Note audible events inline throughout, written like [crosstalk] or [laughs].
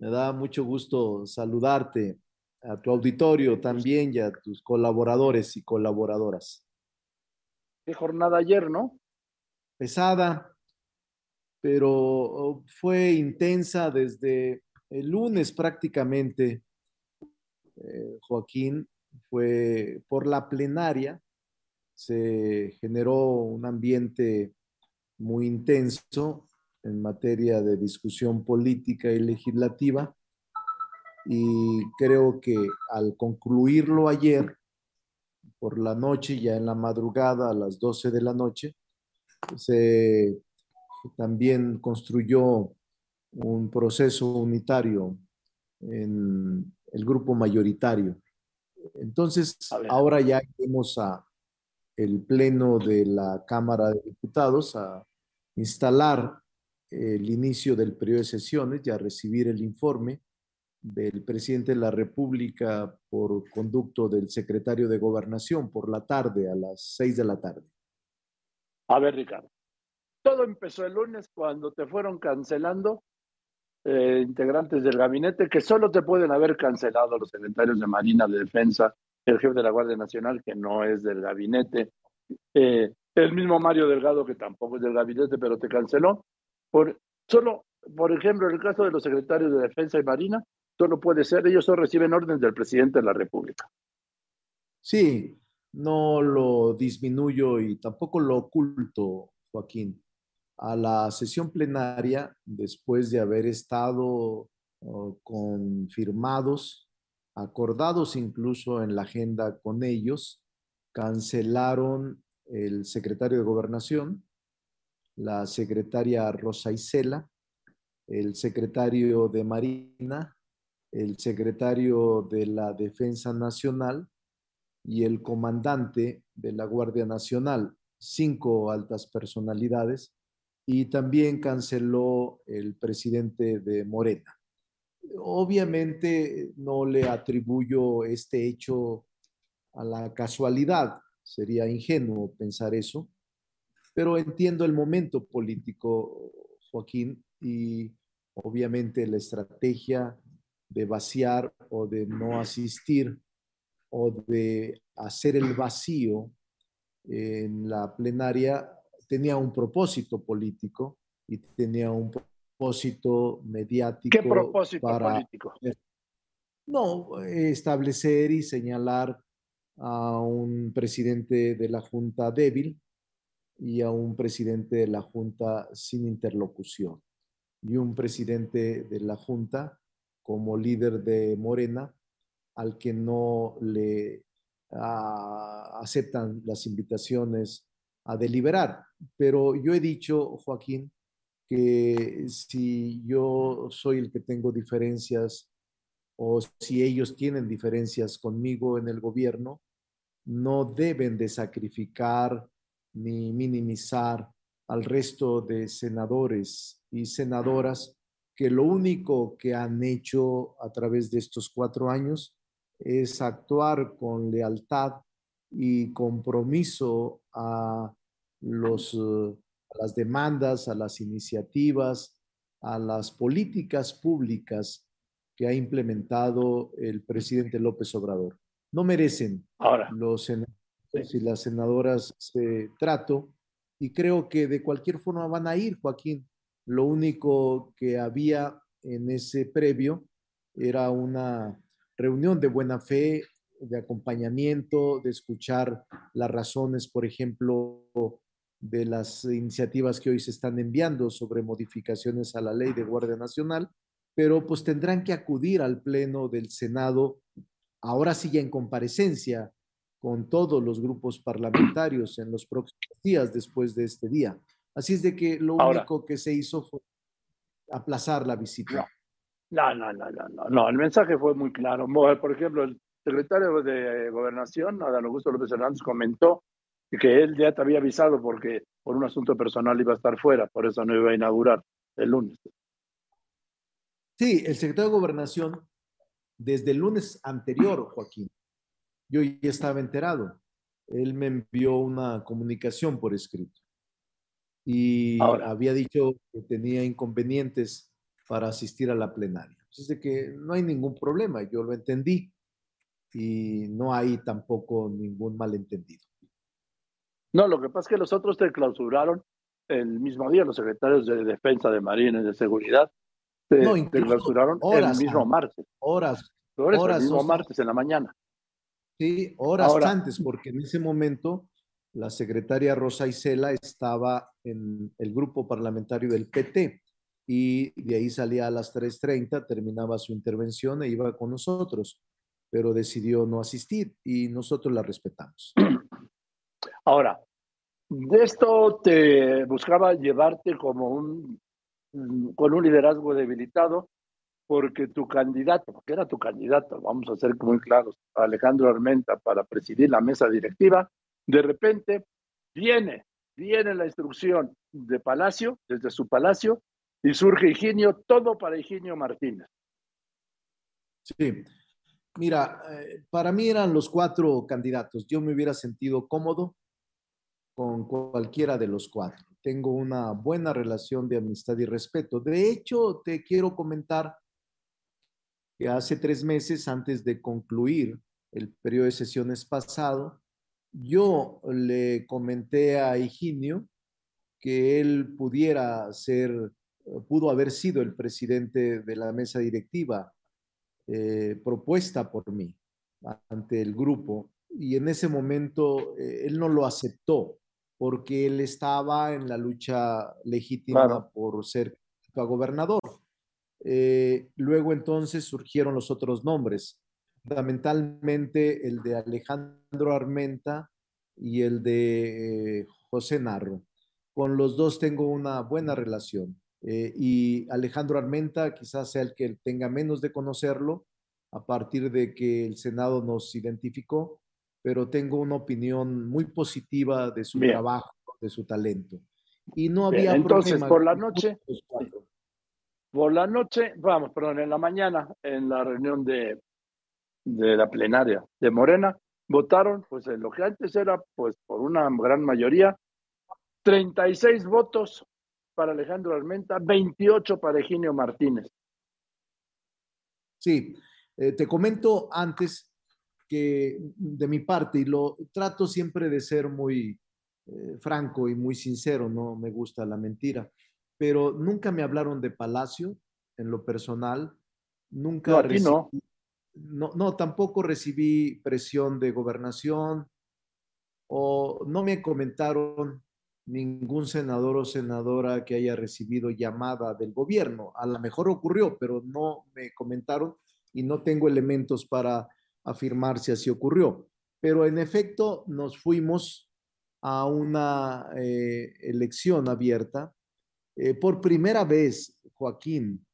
Me da mucho gusto saludarte a tu auditorio también y a tus colaboradores y colaboradoras. Qué jornada ayer, ¿no? Pesada, pero oh, fue intensa desde el lunes prácticamente. Eh, Joaquín, fue por la plenaria, se generó un ambiente muy intenso en materia de discusión política y legislativa y creo que al concluirlo ayer por la noche, ya en la madrugada a las 12 de la noche, se también construyó un proceso unitario en el grupo mayoritario. Entonces, ahora ya iremos a el pleno de la Cámara de Diputados a instalar el inicio del periodo de sesiones y a recibir el informe del presidente de la República por conducto del secretario de Gobernación por la tarde, a las seis de la tarde. A ver, Ricardo, todo empezó el lunes cuando te fueron cancelando eh, integrantes del gabinete que solo te pueden haber cancelado los secretarios de Marina de Defensa, el jefe de la Guardia Nacional, que no es del gabinete, eh, el mismo Mario Delgado, que tampoco es del gabinete, pero te canceló. Por, solo, por ejemplo, en el caso de los secretarios de Defensa y Marina, solo puede ser, ellos solo reciben órdenes del presidente de la República. Sí, no lo disminuyo y tampoco lo oculto, Joaquín. A la sesión plenaria, después de haber estado oh, confirmados, acordados incluso en la agenda con ellos, cancelaron el secretario de Gobernación, la secretaria Rosa Isela, el secretario de Marina, el secretario de la Defensa Nacional y el comandante de la Guardia Nacional, cinco altas personalidades, y también canceló el presidente de Morena. Obviamente no le atribuyo este hecho a la casualidad, sería ingenuo pensar eso, pero entiendo el momento político, Joaquín, y obviamente la estrategia de vaciar o de no asistir o de hacer el vacío en la plenaria tenía un propósito político y tenía un propósito mediático. ¿Qué propósito para, político? No, establecer y señalar a un presidente de la Junta débil y a un presidente de la Junta sin interlocución y un presidente de la Junta como líder de Morena, al que no le ah, aceptan las invitaciones a deliberar. Pero yo he dicho, Joaquín, que si yo soy el que tengo diferencias o si ellos tienen diferencias conmigo en el gobierno, no deben de sacrificar ni minimizar al resto de senadores y senadoras que lo único que han hecho a través de estos cuatro años es actuar con lealtad y compromiso a, los, a las demandas, a las iniciativas, a las políticas públicas que ha implementado el presidente López Obrador. No merecen Ahora. los senadores y las senadoras ese trato y creo que de cualquier forma van a ir, Joaquín, lo único que había en ese previo era una reunión de buena fe, de acompañamiento, de escuchar las razones, por ejemplo, de las iniciativas que hoy se están enviando sobre modificaciones a la ley de Guardia Nacional, pero pues tendrán que acudir al Pleno del Senado, ahora sí ya en comparecencia con todos los grupos parlamentarios en los próximos días después de este día. Así es de que lo único que se hizo fue aplazar la visita. No, no, no, no, no, no, el mensaje fue muy claro. Por ejemplo, el secretario de Gobernación, Adán Augusto López Hernández, comentó que él ya te había avisado porque por un asunto personal iba a estar fuera, por eso no iba a inaugurar el lunes. Sí, el secretario de Gobernación, desde el lunes anterior, Joaquín, yo ya estaba enterado. Él me envió una comunicación por escrito y había dicho que tenía inconvenientes para asistir a la plenaria. Es de que no hay ningún problema, yo lo entendí y no hay tampoco ningún malentendido. No, lo que pasa es que los otros te clausuraron el mismo día, los secretarios de Defensa, de Marina y de Seguridad, te, no, te clausuraron el mismo martes. Horas. horas, el mismo martes en la mañana. Sí, horas antes, porque en ese momento la secretaria Rosa Isela estaba en el grupo parlamentario del PT y de ahí salía a las 3.30, terminaba su intervención e iba con nosotros, pero decidió no asistir y nosotros la respetamos. [clears throat] Ahora, de esto te buscaba llevarte como un, con un liderazgo debilitado, porque tu candidato, porque era tu candidato, vamos a ser muy claros, Alejandro Armenta para presidir la mesa directiva, de repente viene, viene la instrucción de Palacio, desde su palacio, y surge Higinio, todo para Higinio Martínez. Sí, mira, eh, para mí eran los cuatro candidatos. Yo me hubiera sentido cómodo con cualquiera de los cuatro. Tengo una buena relación de amistad y respeto. De hecho, te quiero comentar hace tres meses, antes de concluir el periodo de sesiones pasado, yo le comenté a Higinio que él pudiera ser pudo haber sido el presidente de la mesa directiva eh, propuesta por mí ante el grupo y en ese momento eh, él no lo aceptó porque él estaba en la lucha legítima por ser gobernador. Eh, luego entonces surgieron los otros nombres, fundamentalmente el de Alejandro Armenta y el de José Narro. Con los dos tengo una buena relación. Eh, y Alejandro Armenta quizás sea el que tenga menos de conocerlo a partir de que el Senado nos identificó, pero tengo una opinión muy positiva de su trabajo, de su talento. Y no había Entonces, por la noche, por la noche, vamos, perdón, en la mañana, en la reunión de, de la plenaria de Morena, votaron, pues lo que antes era, pues por una gran mayoría, 36 votos para Alejandro Armenta, 28 para Eugenio Martínez. Sí, eh, te comento antes que de mi parte, y lo trato siempre de ser muy eh, franco y muy sincero, no me gusta la mentira, pero nunca me hablaron de Palacio en lo personal, nunca... No, no. no, tampoco recibí presión de gobernación o no me comentaron ningún senador o senadora que haya recibido llamada del gobierno. A lo mejor ocurrió, pero no me comentaron y no tengo elementos para afirmar si así ocurrió. Pero en efecto nos fuimos a una eh, elección abierta. Eh, por primera vez, Joaquín,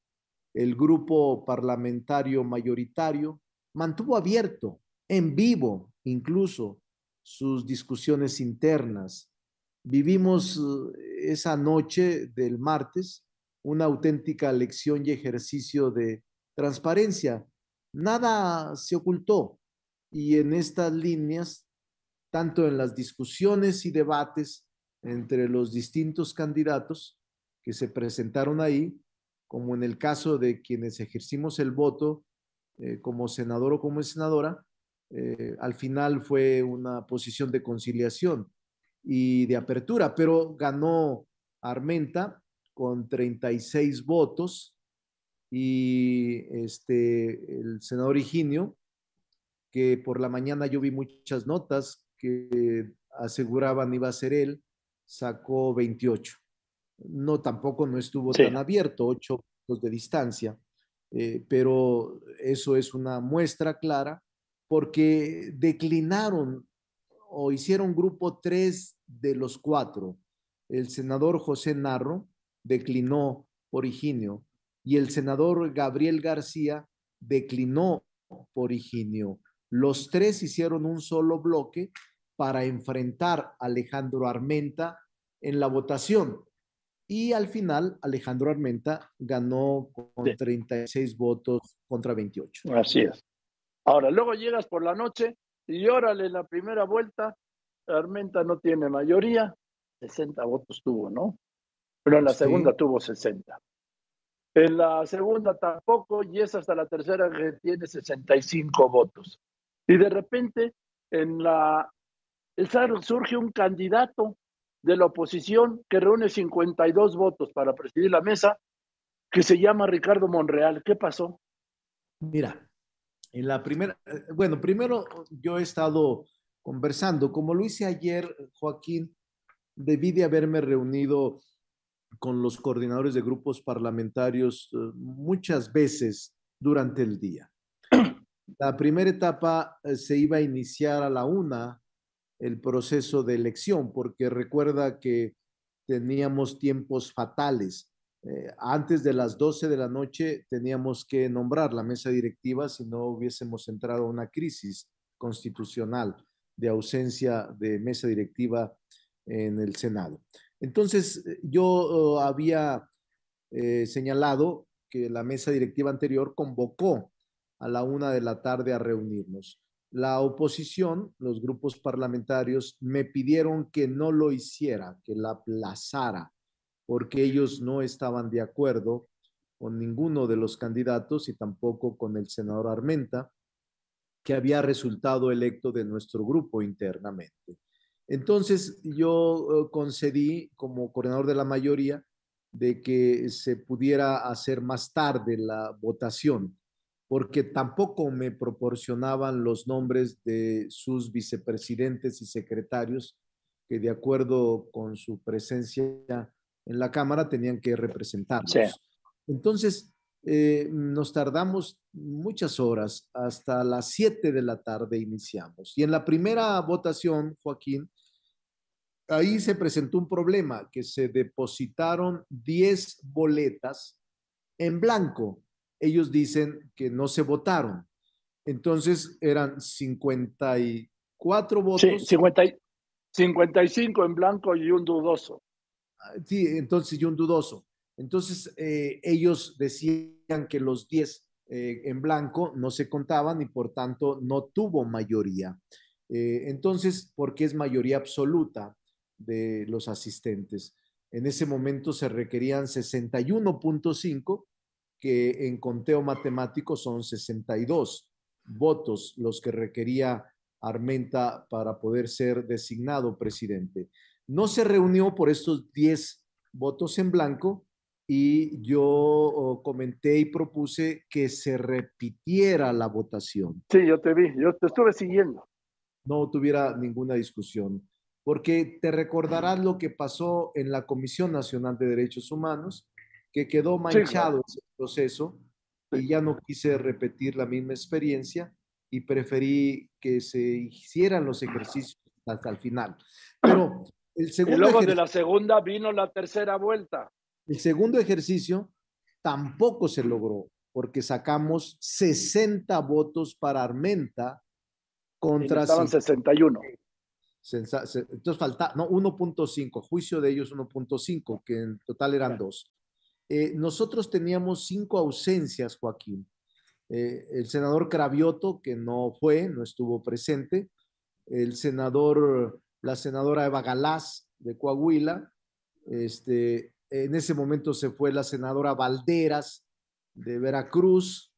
el grupo parlamentario mayoritario mantuvo abierto, en vivo incluso, sus discusiones internas, Vivimos eh, esa noche del martes una auténtica lección y ejercicio de transparencia. Nada se ocultó y en estas líneas, tanto en las discusiones y debates entre los distintos candidatos que se presentaron ahí, como en el caso de quienes ejercimos el voto eh, como senador o como senadora, eh, al final fue una posición de conciliación y de apertura, pero ganó Armenta con 36 votos y este, el senador Higinio, que por la mañana yo vi muchas notas que aseguraban iba a ser él, sacó 28. No, tampoco no estuvo tan abierto, 8 votos de distancia, eh, pero eso es una muestra clara porque declinaron o hicieron grupo tres de los cuatro. El senador José Narro declinó por Higinio y el senador Gabriel García declinó por Higinio. Los tres hicieron un solo bloque para enfrentar a Alejandro Armenta en la votación. Y al final, Alejandro Armenta ganó con 36 votos contra 28. Así es. Ahora, luego llegas por la noche y órale, la primera vuelta, Armenta no tiene mayoría, 60 votos tuvo, ¿no? Pero en la segunda tuvo 60. En la segunda tampoco, y es hasta la tercera que tiene 65 votos. Y de repente, en la surge un candidato de la oposición que reúne 52 votos para presidir la mesa, que se llama Ricardo Monreal. ¿Qué pasó? Mira, en la primera, eh, bueno, primero yo he estado conversando, como lo hice ayer, Joaquín, debí de haberme reunido con los coordinadores de grupos parlamentarios eh, muchas veces durante el día. La primera etapa eh, se iba a iniciar a la una el proceso de elección, porque recuerda que teníamos tiempos fatales. Eh, antes de las 12 de la noche teníamos que nombrar la mesa directiva si no hubiésemos entrado a una crisis constitucional de ausencia de mesa directiva en el Senado. Entonces, eh, yo oh, había eh, señalado que la mesa directiva anterior convocó a la una de la tarde a reunirnos. La oposición, los grupos parlamentarios, me pidieron que no lo hiciera, que la aplazara, porque ellos no estaban de acuerdo con ninguno de los candidatos y tampoco con el senador Armenta, que había resultado electo de nuestro grupo internamente. Entonces yo eh, concedí como coordinador de la mayoría de que se pudiera hacer más tarde la votación, porque tampoco me proporcionaban los nombres de sus vicepresidentes y secretarios que de acuerdo con su presencia en la Cámara tenían que representarnos. Entonces, eh, nos tardamos muchas horas, hasta las 7 de la tarde iniciamos. Y en la primera votación, Joaquín, ahí se presentó un problema, que se depositaron 10 boletas en blanco. Ellos dicen que no se votaron. Entonces eran 54 votos. Sí, 50, 55 en blanco y un dudoso. Ah, sí, entonces y un dudoso. Entonces, eh, ellos decían que los 10 eh, en blanco no se contaban y por tanto no tuvo mayoría. Eh, entonces, ¿por qué es mayoría absoluta de los asistentes? En ese momento se requerían 61.5, que en conteo matemático son 62 votos los que requería Armenta para poder ser designado presidente. No se reunió por estos 10 votos en blanco y yo oh, comenté y propuse que se repitiera la votación. Sí, yo te vi, yo te estuve siguiendo. No tuviera ninguna discusión, porque te recordarás lo que pasó en la Comisión Nacional de Derechos Humanos, que quedó manchado ese proceso y ya no quise repetir la misma experiencia y preferí que se hicieran los ejercicios hasta el final. Pero el segundo y luego de la segunda vino la tercera vuelta. El segundo ejercicio tampoco se logró porque sacamos 60 votos para Armenta contra... Estaban 61. Entonces falta, no, 1.5, juicio de ellos 1.5, que en total eran dos. Eh, nosotros teníamos cinco ausencias, Joaquín. Eh, el senador Cravioto, que no fue, no estuvo presente. El senador, la senadora Eva Galás de Coahuila. Este, en ese momento se fue la senadora Valderas de Veracruz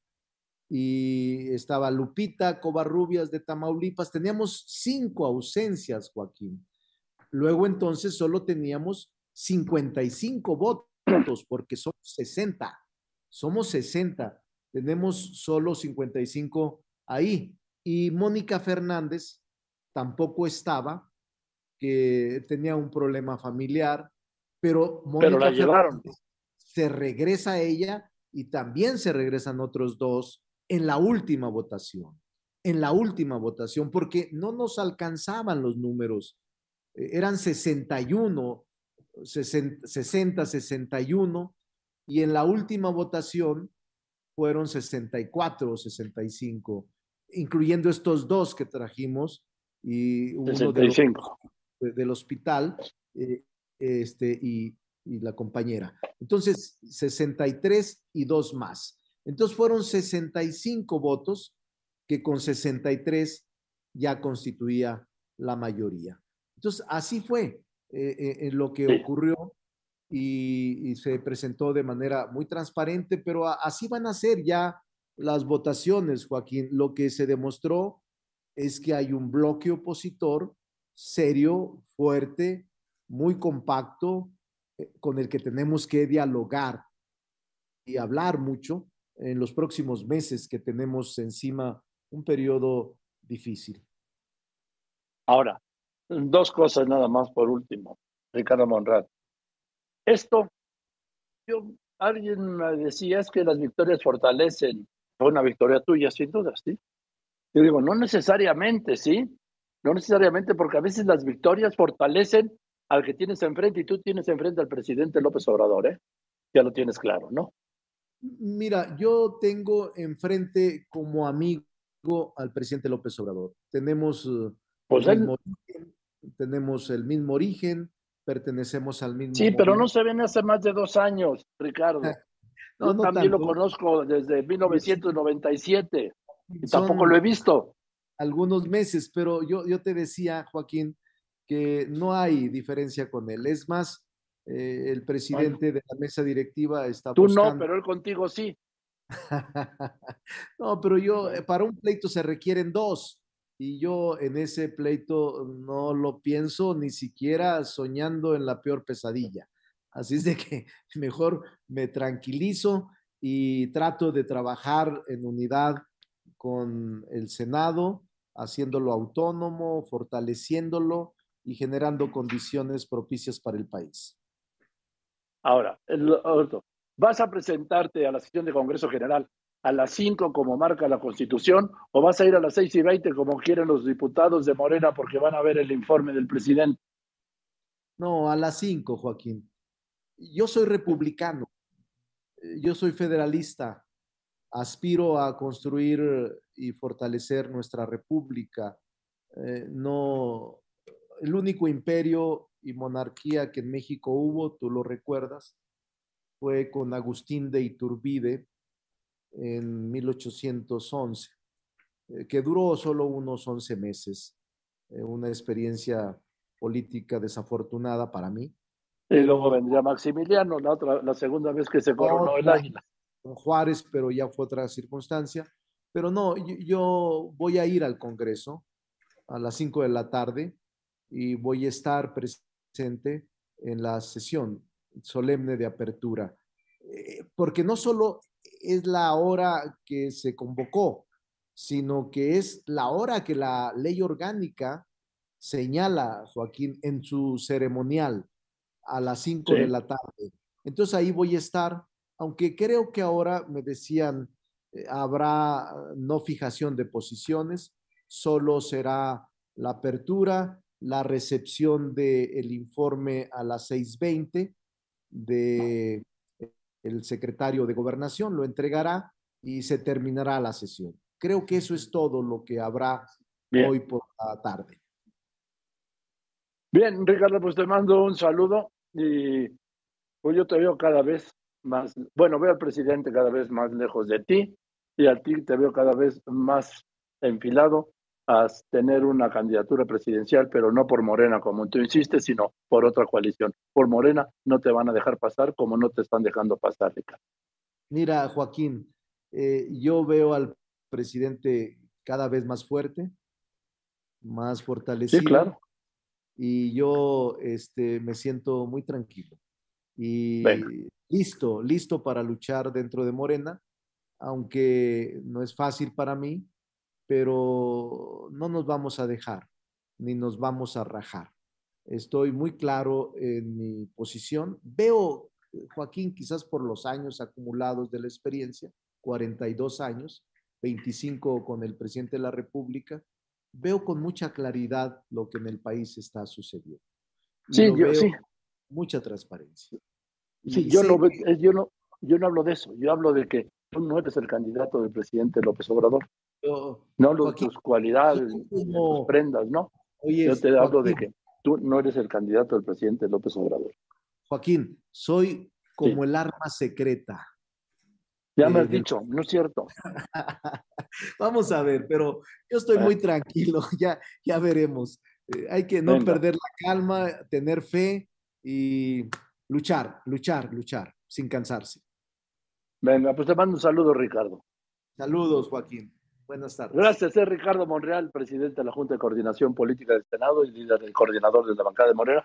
y estaba Lupita Covarrubias de Tamaulipas. Teníamos cinco ausencias, Joaquín. Luego entonces solo teníamos 55 votos porque somos 60. Somos 60. Tenemos solo 55 ahí. Y Mónica Fernández tampoco estaba, que tenía un problema familiar pero Mónica llevaron. se regresa ella y también se regresan otros dos en la última votación, en la última votación, porque no nos alcanzaban los números. Eh, eran 61, 60, 61, y en la última votación fueron 64 o 65, incluyendo estos dos que trajimos y uno del hospital. Eh, este, y, la compañera. Entonces, 63 y dos más. Entonces fueron 65 votos que con 63 ya constituía la mayoría. Entonces, así fue eh, eh, lo que ocurrió y, se presentó de manera muy transparente, pero así van a ser ya las votaciones, Joaquín. Lo que se demostró es que hay un bloque opositor serio, fuerte, muy compacto, eh, con el que tenemos que dialogar y hablar mucho en los próximos meses que tenemos encima un periodo difícil. Ahora, dos cosas nada más por último, Ricardo Monrad. Esto, yo, alguien me decía es que las victorias fortalecen. Fue una victoria tuya, sin duda, ¿sí? Yo digo, no necesariamente, ¿sí? No necesariamente, porque a veces las victorias fortalecen al que tienes enfrente y tú tienes enfrente al presidente López Obrador, ¿eh? Ya lo tienes claro, ¿no? Mira, yo tengo enfrente como amigo al presidente López Obrador. Tenemos, eh, pues el, mismo tenemos el mismo origen, pertenecemos al mismo. Sí, pero no se ven hace más de dos años, Ricardo. [laughs] no, Yo también lo conozco desde 1997 y tampoco lo he visto. Algunos meses, pero yo, yo te decía, Joaquín, que no hay diferencia con él. Es más, eh, el presidente de la mesa directiva está Tú no, pero él contigo sí. [laughs] no, pero yo, eh, para un pleito se requieren dos. Y yo en ese pleito no lo pienso ni siquiera soñando en la peor pesadilla. Así es de que [laughs] mejor me tranquilizo y trato de trabajar en unidad con el Senado, haciéndolo autónomo, fortaleciéndolo y generando condiciones propicias para el país. Ahora, ¿vas a presentarte a la sesión de Congreso General a las 5 como marca la Constitución o vas a ir a las 6 y 20 como quieren los diputados de Morena porque van a ver el informe del presidente? No, a las 5, Joaquín. Yo soy republicano, yo soy federalista, aspiro a construir y fortalecer nuestra república. Eh, no, el único imperio y monarquía que en México hubo, tú lo recuerdas, fue con Agustín de Iturbide en 1811, eh, que duró solo unos 11 meses, eh, una experiencia política desafortunada para mí. Y luego vendría Maximiliano, la, otra, la segunda vez que se coronó el águila. Con Juárez, pero ya fue otra circunstancia. Pero no, yo voy a ir al Congreso a las 5 de la tarde y voy a estar presente en la sesión solemne de apertura, eh, porque no solo es la hora que se convocó, sino que es la hora que la ley orgánica señala, Joaquín, en su ceremonial a las 5 de la tarde. Entonces ahí voy a estar, aunque creo que ahora me decían, eh, habrá no fijación de posiciones, solo será la apertura la recepción del informe a las 6.20 de el secretario de gobernación, lo entregará y se terminará la sesión. Creo que eso es todo lo que habrá hoy por la tarde. Bien, Ricardo, pues te mando un saludo y pues yo te veo cada vez más, bueno, veo al presidente cada vez más lejos de ti y a ti te veo cada vez más enfilado a tener una candidatura presidencial, pero no por Morena, como tú insistes, sino por otra coalición. Por Morena no te van a dejar pasar como no te están dejando pasar, Ricardo. Mira, Joaquín, eh, yo veo al presidente cada vez más fuerte, más fortalecido. Sí, claro. Y yo este, me siento muy tranquilo y listo, listo para luchar dentro de Morena, aunque no es fácil para mí, pero no nos vamos a dejar ni nos vamos a rajar. Estoy muy claro en mi posición. Veo, Joaquín, quizás por los años acumulados de la experiencia, 42 años, 25 con el presidente de la República, veo con mucha claridad lo que en el país está sucediendo. Sí, yo sí. Mucha transparencia. Sí, yo, no, yo, no, yo no hablo de eso, yo hablo de que tú no eres el candidato del presidente López Obrador no los, tus cualidades, tus prendas, ¿no? Yo te hablo de que tú no eres el candidato del presidente López Obrador. Joaquín, soy como el arma secreta. Ya me has dicho, no es cierto. [laughs] Vamos a ver, pero yo estoy muy tranquilo, [laughs] ya, ya veremos. Eh, hay que no perder la calma, tener fe y luchar, luchar, luchar, sin cansarse. Venga, pues te mando un saludo, Ricardo. Saludos, Joaquín. Buenas tardes. Gracias, es Ricardo Monreal, presidente de la Junta de Coordinación Política del Senado y líder del coordinador de la bancada de Morena.